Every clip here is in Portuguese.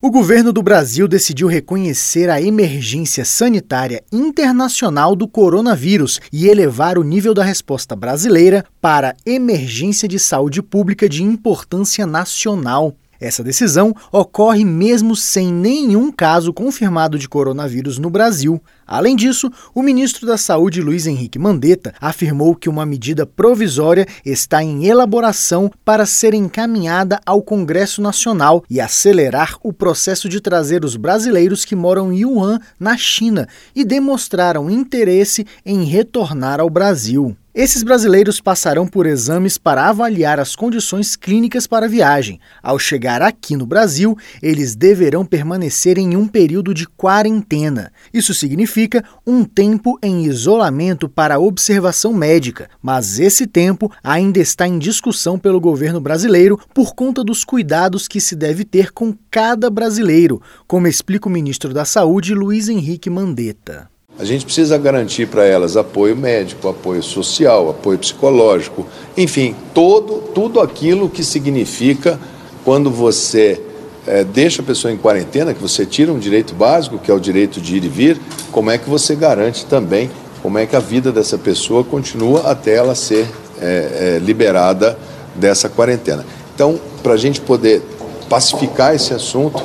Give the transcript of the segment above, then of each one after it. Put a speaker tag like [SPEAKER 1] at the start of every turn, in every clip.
[SPEAKER 1] O governo do Brasil decidiu reconhecer a emergência sanitária internacional do coronavírus e elevar o nível da resposta brasileira para emergência de saúde pública de importância nacional. Essa decisão ocorre mesmo sem nenhum caso confirmado de coronavírus no Brasil. Além disso, o ministro da Saúde, Luiz Henrique Mandetta, afirmou que uma medida provisória está em elaboração para ser encaminhada ao Congresso Nacional e acelerar o processo de trazer os brasileiros que moram em Wuhan, na China, e demonstraram interesse em retornar ao Brasil. Esses brasileiros passarão por exames para avaliar as condições clínicas para a viagem. Ao chegar aqui no Brasil, eles deverão permanecer em um período de quarentena. Isso significa um tempo em isolamento para observação médica, mas esse tempo ainda está em discussão pelo governo brasileiro por conta dos cuidados que se deve ter com cada brasileiro, como explica o ministro da Saúde, Luiz Henrique Mandetta.
[SPEAKER 2] A gente precisa garantir para elas apoio médico, apoio social, apoio psicológico, enfim, todo, tudo aquilo que significa quando você é, deixa a pessoa em quarentena, que você tira um direito básico, que é o direito de ir e vir, como é que você garante também como é que a vida dessa pessoa continua até ela ser é, é, liberada dessa quarentena. Então, para a gente poder pacificar esse assunto,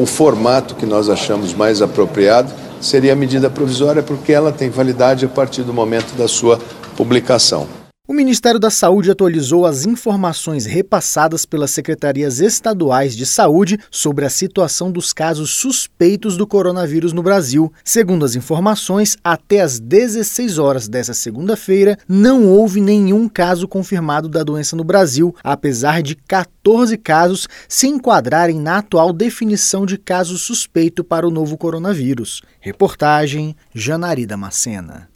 [SPEAKER 2] o formato que nós achamos mais apropriado seria medida provisória porque ela tem validade a partir do momento da sua publicação.
[SPEAKER 1] O Ministério da Saúde atualizou as informações repassadas pelas secretarias estaduais de saúde sobre a situação dos casos suspeitos do coronavírus no Brasil. Segundo as informações, até às 16 horas dessa segunda-feira, não houve nenhum caso confirmado da doença no Brasil, apesar de 14 casos se enquadrarem na atual definição de caso suspeito para o novo coronavírus. Reportagem Janari Macena.